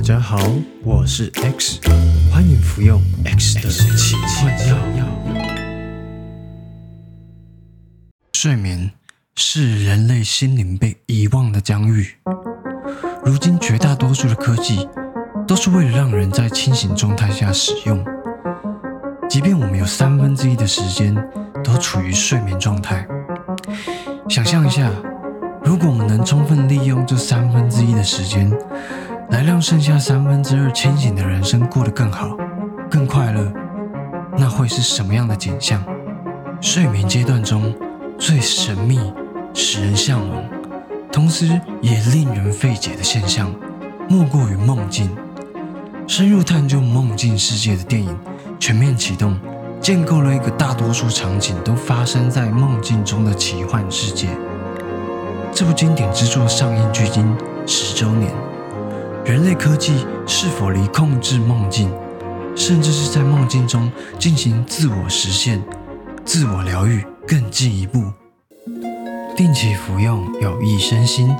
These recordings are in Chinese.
大家好，我是 X，欢迎服用 X 的奇幻药。睡眠是人类心灵被遗忘的疆域。如今绝大多数的科技都是为了让人在清醒状态下使用，即便我们有三分之一的时间都处于睡眠状态。想象一下，如果我们能充分利用这三分之一的时间，来让剩下三分之二清醒的人生过得更好、更快乐，那会是什么样的景象？睡眠阶段中最神秘、使人向往，同时也令人费解的现象，莫过于梦境。深入探究梦境世界的电影《全面启动》，建构了一个大多数场景都发生在梦境中的奇幻世界。这部经典之作上映距今十周年。人类科技是否离控制梦境，甚至是在梦境中进行自我实现、自我疗愈更进一步？定期服用有益身心。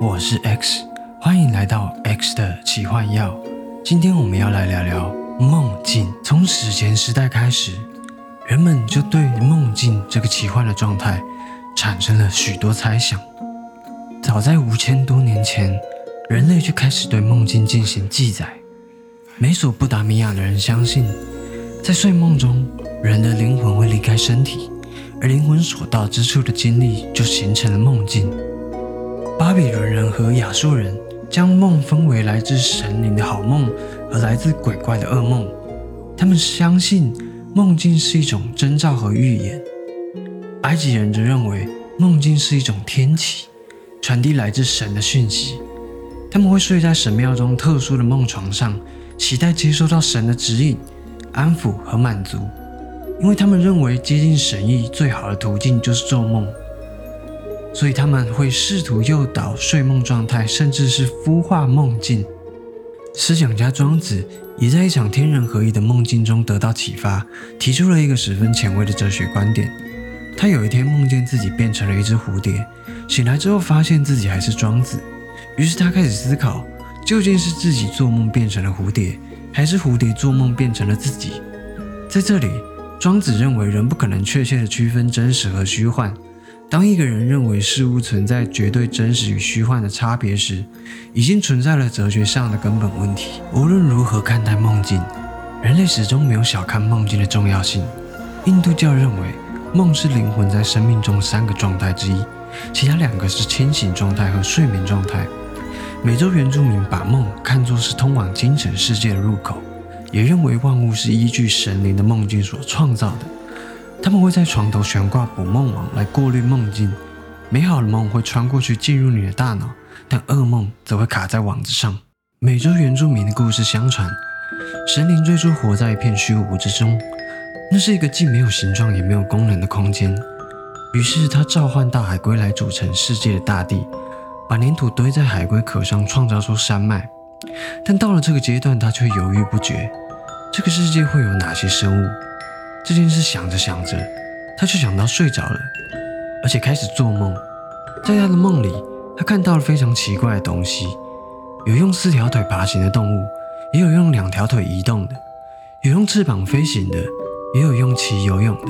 我是 X，欢迎来到 X 的奇幻药。今天我们要来聊聊梦境。从史前时代开始，人们就对梦境这个奇幻的状态产生了许多猜想。早在五千多年前。人类就开始对梦境进行记载。美索不达米亚的人相信，在睡梦中，人的灵魂会离开身体，而灵魂所到之处的经历就形成了梦境。巴比伦人和亚述人将梦分为来自神灵的好梦和来自鬼怪的噩梦。他们相信梦境是一种征兆和预言。埃及人则认为梦境是一种天启，传递来自神的讯息。他们会睡在神庙中特殊的梦床上，期待接收到神的指引、安抚和满足，因为他们认为接近神意最好的途径就是做梦，所以他们会试图诱导睡梦状态，甚至是孵化梦境。思想家庄子也在一场天人合一的梦境中得到启发，提出了一个十分前卫的哲学观点。他有一天梦见自己变成了一只蝴蝶，醒来之后发现自己还是庄子。于是他开始思考，究竟是自己做梦变成了蝴蝶，还是蝴蝶做梦变成了自己？在这里，庄子认为人不可能确切地区分真实和虚幻。当一个人认为事物存在绝对真实与虚幻的差别时，已经存在了哲学上的根本问题。无论如何看待梦境，人类始终没有小看梦境的重要性。印度教认为，梦是灵魂在生命中三个状态之一，其他两个是清醒状态和睡眠状态。美洲原住民把梦看作是通往精神世界的入口，也认为万物是依据神灵的梦境所创造的。他们会在床头悬挂捕梦网来过滤梦境，美好的梦会穿过去进入你的大脑，但噩梦则会卡在网子上。美洲原住民的故事相传，神灵最初活在一片虚无之中，那是一个既没有形状也没有功能的空间。于是他召唤大海归来，组成世界的大地。把粘土堆在海龟壳上，创造出山脉。但到了这个阶段，他却犹豫不决：这个世界会有哪些生物？这件事想着想着，他却想到睡着了，而且开始做梦。在他的梦里，他看到了非常奇怪的东西：有用四条腿爬行的动物，也有用两条腿移动的；有用翅膀飞行的，也有用鳍游泳的。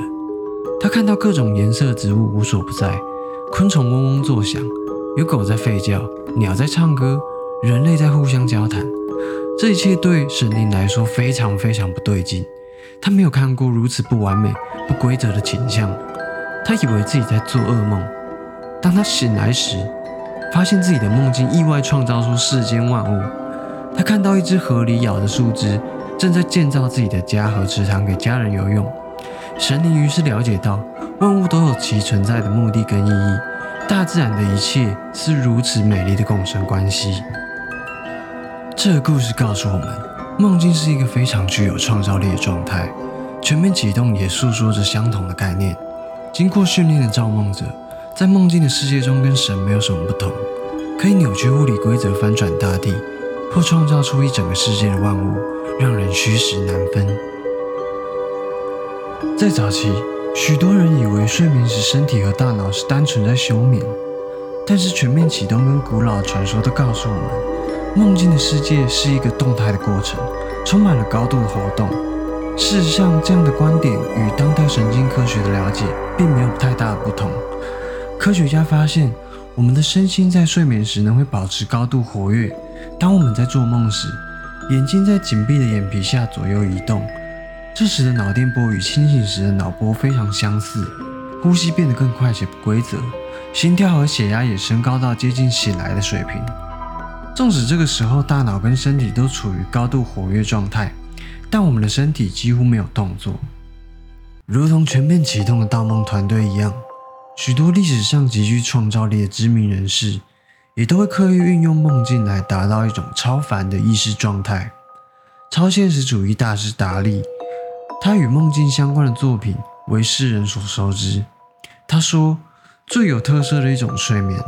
他看到各种颜色的植物无所不在，昆虫嗡嗡作响。有狗在吠叫，鸟在唱歌，人类在互相交谈。这一切对神灵来说非常非常不对劲。他没有看过如此不完美、不规则的景象。他以为自己在做噩梦。当他醒来时，发现自己的梦境意外创造出世间万物。他看到一只河里咬着树枝，正在建造自己的家和池塘给家人游泳。神灵于是了解到，万物都有其存在的目的跟意义。大自然的一切是如此美丽的共生关系。这个故事告诉我们，梦境是一个非常具有创造力的状态。全面启动也诉说着相同的概念。经过训练的造梦者，在梦境的世界中跟神没有什么不同，可以扭曲物理规则，翻转大地，或创造出一整个世界的万物，让人虚实难分。在早期。许多人以为睡眠时身体和大脑是单纯在休眠，但是全面启动跟古老传说都告诉我们，梦境的世界是一个动态的过程，充满了高度的活动。事实上，这样的观点与当代神经科学的了解并没有太大的不同。科学家发现，我们的身心在睡眠时能会保持高度活跃。当我们在做梦时，眼睛在紧闭的眼皮下左右移动，这时的脑电波与清醒时的脑波非常相似，呼吸变得更快且不规则，心跳和血压也升高到接近醒来的水平。纵使这个时候大脑跟身体都处于高度活跃状态，但我们的身体几乎没有动作，如同全面启动的盗梦团队一样。许多历史上极具创造力的知名人士，也都会刻意运用梦境来达到一种超凡的意识状态。超现实主义大师达利，他与梦境相关的作品为世人所熟知。他说，最有特色的一种睡眠，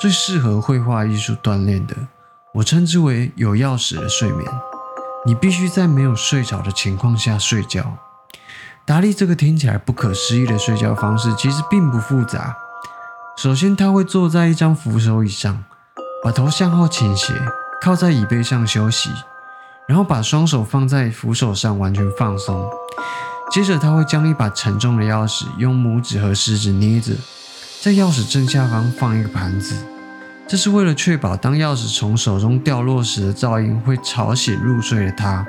最适合绘画艺术锻炼的。我称之为有钥匙的睡眠。你必须在没有睡着的情况下睡觉。达利这个听起来不可思议的睡觉方式，其实并不复杂。首先，他会坐在一张扶手椅上，把头向后倾斜，靠在椅背上休息，然后把双手放在扶手上，完全放松。接着，他会将一把沉重的钥匙用拇指和食指捏着，在钥匙正下方放一个盘子。这是为了确保当钥匙从手中掉落时的噪音会吵醒入睡的他。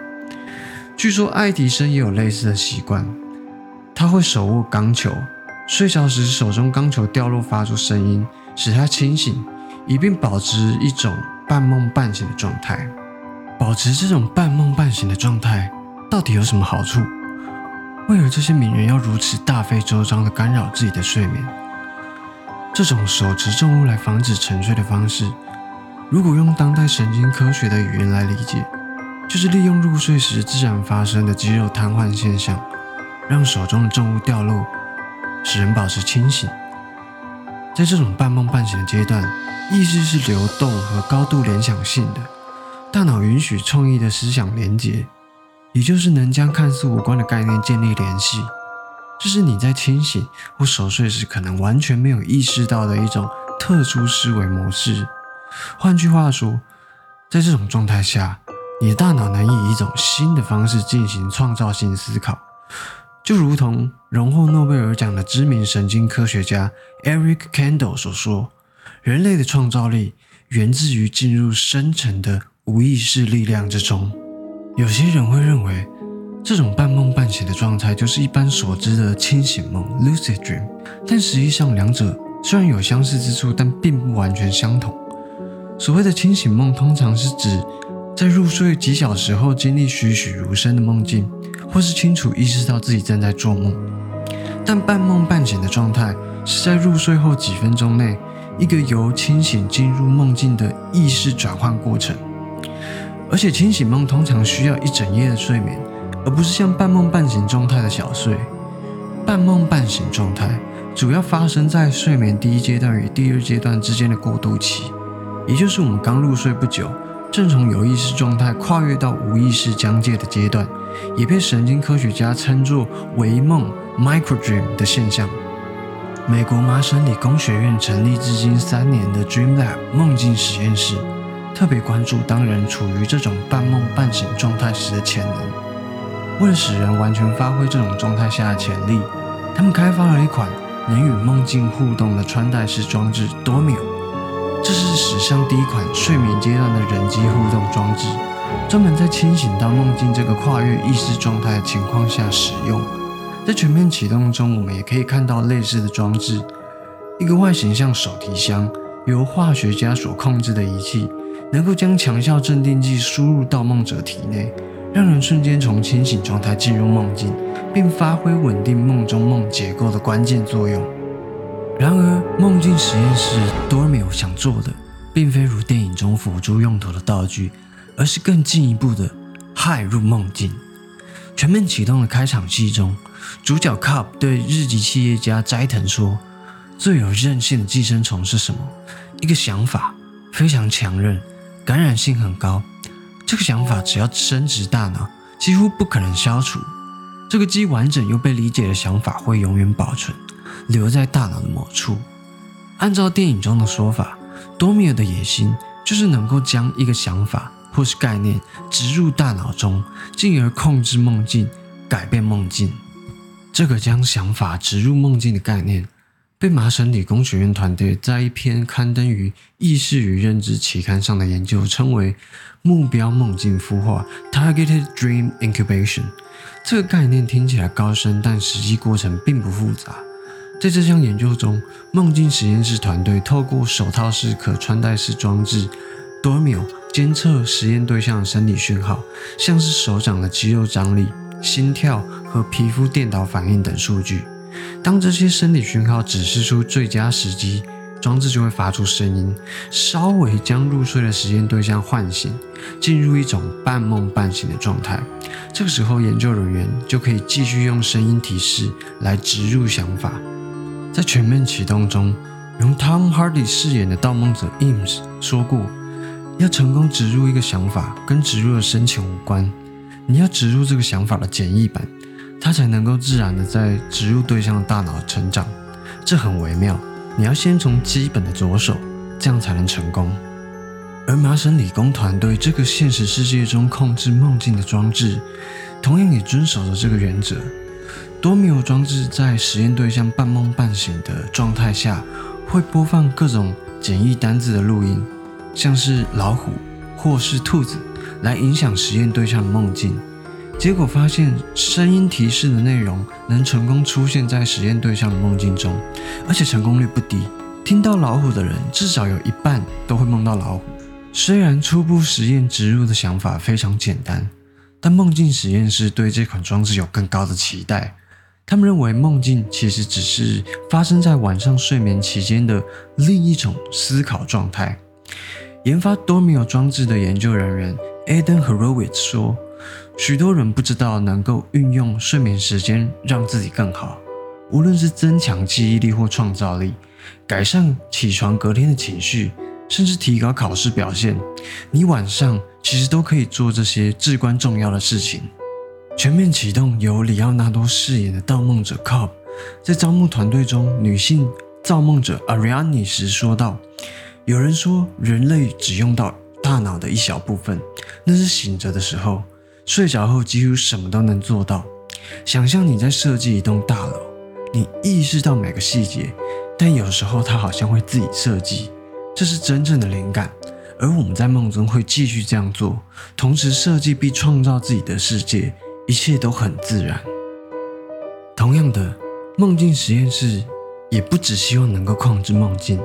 据说爱迪生也有类似的习惯，他会手握钢球，睡着时手中钢球掉落发出声音，使他清醒，以便保持一种半梦半醒的状态。保持这种半梦半醒的状态到底有什么好处？为何这些名人要如此大费周章地干扰自己的睡眠？这种手持重物来防止沉睡的方式，如果用当代神经科学的语言来理解，就是利用入睡时自然发生的肌肉瘫痪现象，让手中的重物掉落，使人保持清醒。在这种半梦半醒的阶段，意识是流动和高度联想性的，大脑允许创意的思想连接，也就是能将看似无关的概念建立联系。这是你在清醒或熟睡时可能完全没有意识到的一种特殊思维模式。换句话说，在这种状态下，你的大脑能以一种新的方式进行创造性思考，就如同荣获诺贝尔奖的知名神经科学家 Eric Kandel 所说：“人类的创造力源自于进入深层的无意识力量之中。”有些人会认为。这种半梦半醒的状态，就是一般所知的清醒梦 （lucid dream），但实际上两者虽然有相似之处，但并不完全相同。所谓的清醒梦，通常是指在入睡几小时后经历栩栩如生的梦境，或是清楚意识到自己正在做梦。但半梦半醒的状态，是在入睡后几分钟内，一个由清醒进入梦境的意识转换过程。而且清醒梦通常需要一整夜的睡眠。而不是像半梦半醒状态的小睡。半梦半醒状态主要发生在睡眠第一阶段与第二阶段之间的过渡期，也就是我们刚入睡不久，正从有意识状态跨越到无意识疆界的阶段，也被神经科学家称作微梦 （microdream） 的现象。美国麻省理工学院成立至今三年的 Dream Lab 梦境实验室，特别关注当人处于这种半梦半醒状态时的潜能。为了使人完全发挥这种状态下的潜力，他们开发了一款能与梦境互动的穿戴式装置 Dormio。这是史上第一款睡眠阶段的人机互动装置，专门在清醒到梦境这个跨越意识状态的情况下使用。在全面启动中，我们也可以看到类似的装置：一个外形像手提箱、由化学家所控制的仪器，能够将强效镇定剂输入到梦者体内。让人瞬间从清醒状态进入梦境，并发挥稳定梦中梦结构的关键作用。然而，梦境实验室 Dormio 想做的，并非如电影中辅助用途的道具，而是更进一步的害入梦境。全面启动的开场戏中，主角 Cup 对日籍企业家斋藤说：“最有韧性的寄生虫是什么？一个想法，非常强韧，感染性很高。”这个想法只要升值大脑，几乎不可能消除。这个既完整又被理解的想法会永远保存，留在大脑的某处。按照电影中的说法，多米尔的野心就是能够将一个想法或是概念植入大脑中，进而控制梦境、改变梦境。这个将想法植入梦境的概念，被麻省理工学院团队在一篇刊登于《意识与认知》期刊上的研究称为“目标梦境孵化 （Targeted Dream Incubation）”。这个概念听起来高深，但实际过程并不复杂。在这项研究中，梦境实验室团队透过手套式可穿戴式装置 Dormio 监测实验对象的生理讯号，像是手掌的肌肉张力、心跳和皮肤电导反应等数据。当这些生理讯号指示出最佳时机，装置就会发出声音，稍微将入睡的实验对象唤醒，进入一种半梦半醒的状态。这个时候，研究人员就可以继续用声音提示来植入想法。在全面启动中，由 Tom Hardy 饰演的盗梦者 Eames 说过：“要成功植入一个想法，跟植入的深浅无关，你要植入这个想法的简易版，它才能够自然的在植入对象的大脑成长。这很微妙，你要先从基本的着手，这样才能成功。”而麻省理工团队这个现实世界中控制梦境的装置，同样也遵守着这个原则。多米欧装置在实验对象半梦半醒的状态下，会播放各种简易单字的录音，像是老虎或是兔子，来影响实验对象的梦境。结果发现，声音提示的内容能成功出现在实验对象的梦境中，而且成功率不低。听到老虎的人，至少有一半都会梦到老虎。虽然初步实验植入的想法非常简单，但梦境实验室对这款装置有更高的期待。他们认为梦境其实只是发生在晚上睡眠期间的另一种思考状态。研发 Dormio 装置的研究人员 Eden Horowitz 说：“许多人不知道能够运用睡眠时间让自己更好，无论是增强记忆力或创造力，改善起床隔天的情绪，甚至提高考试表现。你晚上其实都可以做这些至关重要的事情。”全面启动由里奥纳多饰演的盗梦者 Cobb，在招募团队中女性造梦者 Ariani 时说道：“有人说人类只用到大脑的一小部分，那是醒着的时候，睡着后几乎什么都能做到。想象你在设计一栋大楼，你意识到每个细节，但有时候它好像会自己设计，这是真正的灵感。而我们在梦中会继续这样做，同时设计并创造自己的世界。”一切都很自然。同样的，梦境实验室也不只希望能够控制梦境，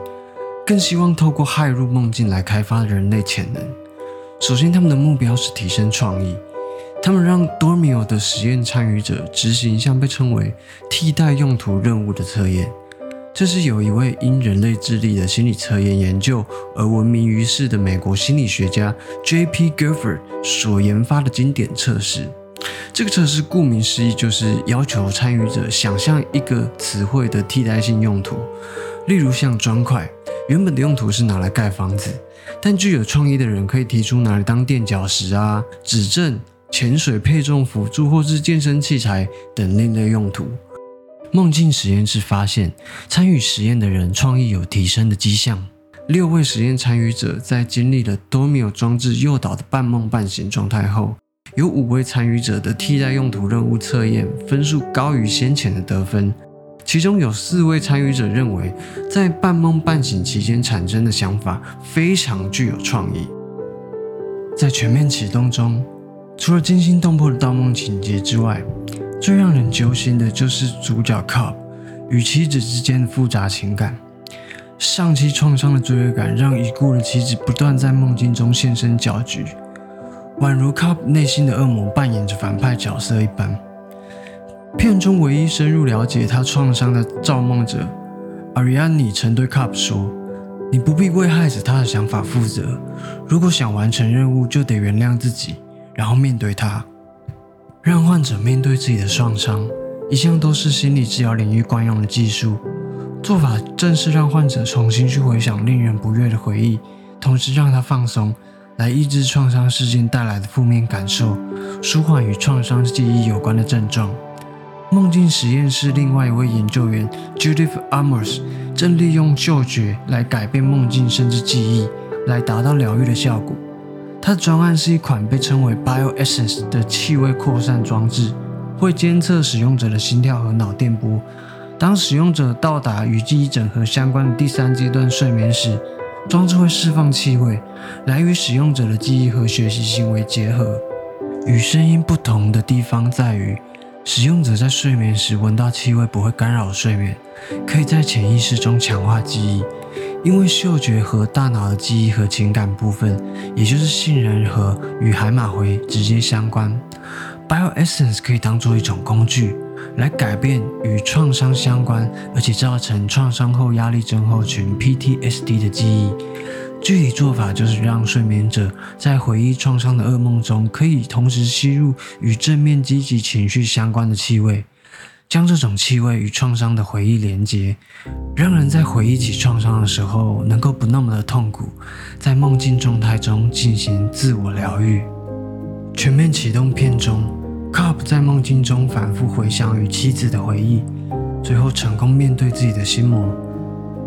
更希望透过骇入梦境来开发人类潜能。首先，他们的目标是提升创意。他们让 Dormio 的实验参与者执行一项被称为“替代用途任务”的测验。这是有一位因人类智力的心理测验研究而闻名于世的美国心理学家 J.P. Gifford 所研发的经典测试。这个测试顾名思义，就是要求参与者想象一个词汇的替代性用途，例如像砖块，原本的用途是拿来盖房子，但具有创意的人可以提出拿来当垫脚石啊、指正、潜水配重辅助或是健身器材等另类用途。梦境实验室发现，参与实验的人创意有提升的迹象。六位实验参与者在经历了多米尔装置诱导的半梦半醒状态后。有五位参与者的替代用途任务测验分数高于先前的得分，其中有四位参与者认为，在半梦半醒期间产生的想法非常具有创意。在全面启动中，除了惊心动魄的盗梦情节之外，最让人揪心的就是主角 Cup 与妻子之间的复杂情感。上期创伤的罪恶感让已故的妻子不断在梦境中现身搅局。宛如 Cup 内心的恶魔扮演着反派角色一般。片中唯一深入了解他创伤的造梦者 Ariane 曾对 Cup 说：“你不必为害死他的想法负责。如果想完成任务，就得原谅自己，然后面对他。让患者面对自己的创伤，一向都是心理治疗领域惯用的技术。做法正是让患者重新去回想令人不悦的回忆，同时让他放松。”来抑制创伤事件带来的负面感受，舒缓与创伤记忆有关的症状。梦境实验室另外一位研究员 Judith Amos 正利用嗅觉来改变梦境甚至记忆，来达到疗愈的效果。它的专案是一款被称为 BioEssence 的气味扩散装置，会监测使用者的心跳和脑电波。当使用者到达与记忆整合相关的第三阶段睡眠时，装置会释放气味，来与使用者的记忆和学习行为结合。与声音不同的地方在于，使用者在睡眠时闻到气味不会干扰睡眠，可以在潜意识中强化记忆。因为嗅觉和大脑的记忆和情感部分，也就是杏仁核与海马回直接相关。BioEssence 可以当做一种工具。来改变与创伤相关，而且造成创伤后压力症候群 （PTSD） 的记忆。具体做法就是让睡眠者在回忆创伤的噩梦中，可以同时吸入与正面积极情绪相关的气味，将这种气味与创伤的回忆连接，让人在回忆起创伤的时候能够不那么的痛苦，在梦境状态中进行自我疗愈。全面启动片中。Cup 在梦境中反复回想与妻子的回忆，最后成功面对自己的心魔。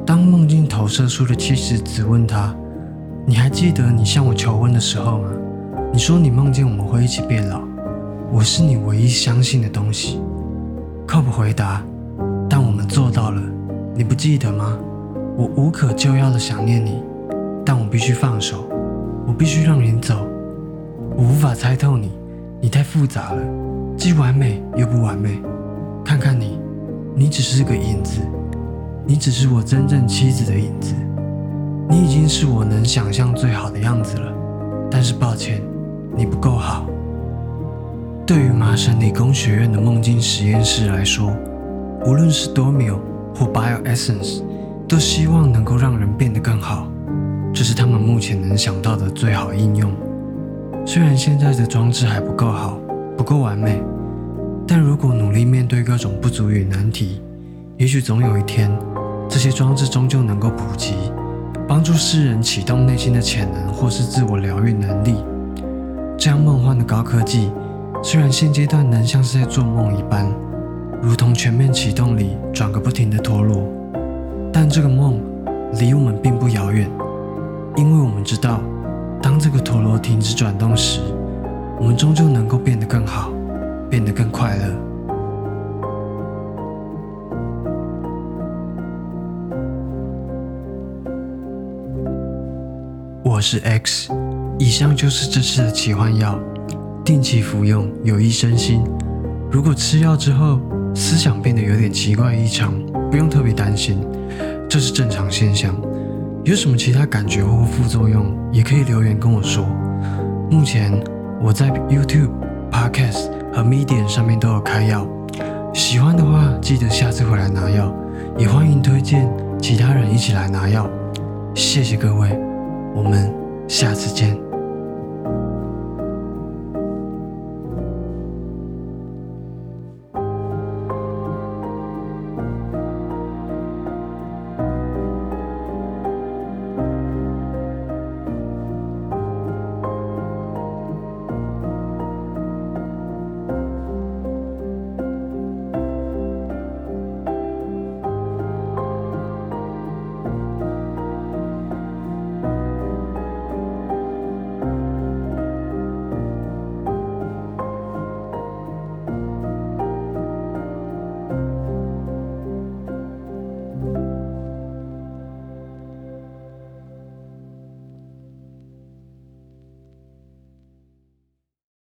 当梦境投射出的妻子质问他：“你还记得你向我求婚的时候吗？你说你梦见我们会一起变老，我是你唯一相信的东西。”Cup 回答：“但我们做到了，你不记得吗？我无可救药的想念你，但我必须放手，我必须让你走，我无法猜透你。”你太复杂了，既完美又不完美。看看你，你只是个影子，你只是我真正妻子的影子。你已经是我能想象最好的样子了，但是抱歉，你不够好。对于麻省理工学院的梦境实验室来说，无论是 Dormio 或 BioEssence，都希望能够让人变得更好，这是他们目前能想到的最好应用。虽然现在的装置还不够好，不够完美，但如果努力面对各种不足与难题，也许总有一天，这些装置终究能够普及，帮助世人启动内心的潜能或是自我疗愈能力。这样梦幻的高科技，虽然现阶段能像是在做梦一般，如同全面启动里转个不停的陀螺，但这个梦离我们并不遥远，因为我们知道。当这个陀螺停止转动时，我们终究能够变得更好，变得更快乐。我是 X，以上就是这次的奇幻药，定期服用有益身心。如果吃药之后思想变得有点奇怪异常，不用特别担心，这是正常现象。有什么其他感觉或副作用，也可以留言跟我说。目前我在 YouTube、Podcast 和 Medium 上面都有开药，喜欢的话记得下次回来拿药，也欢迎推荐其他人一起来拿药。谢谢各位，我们下次见。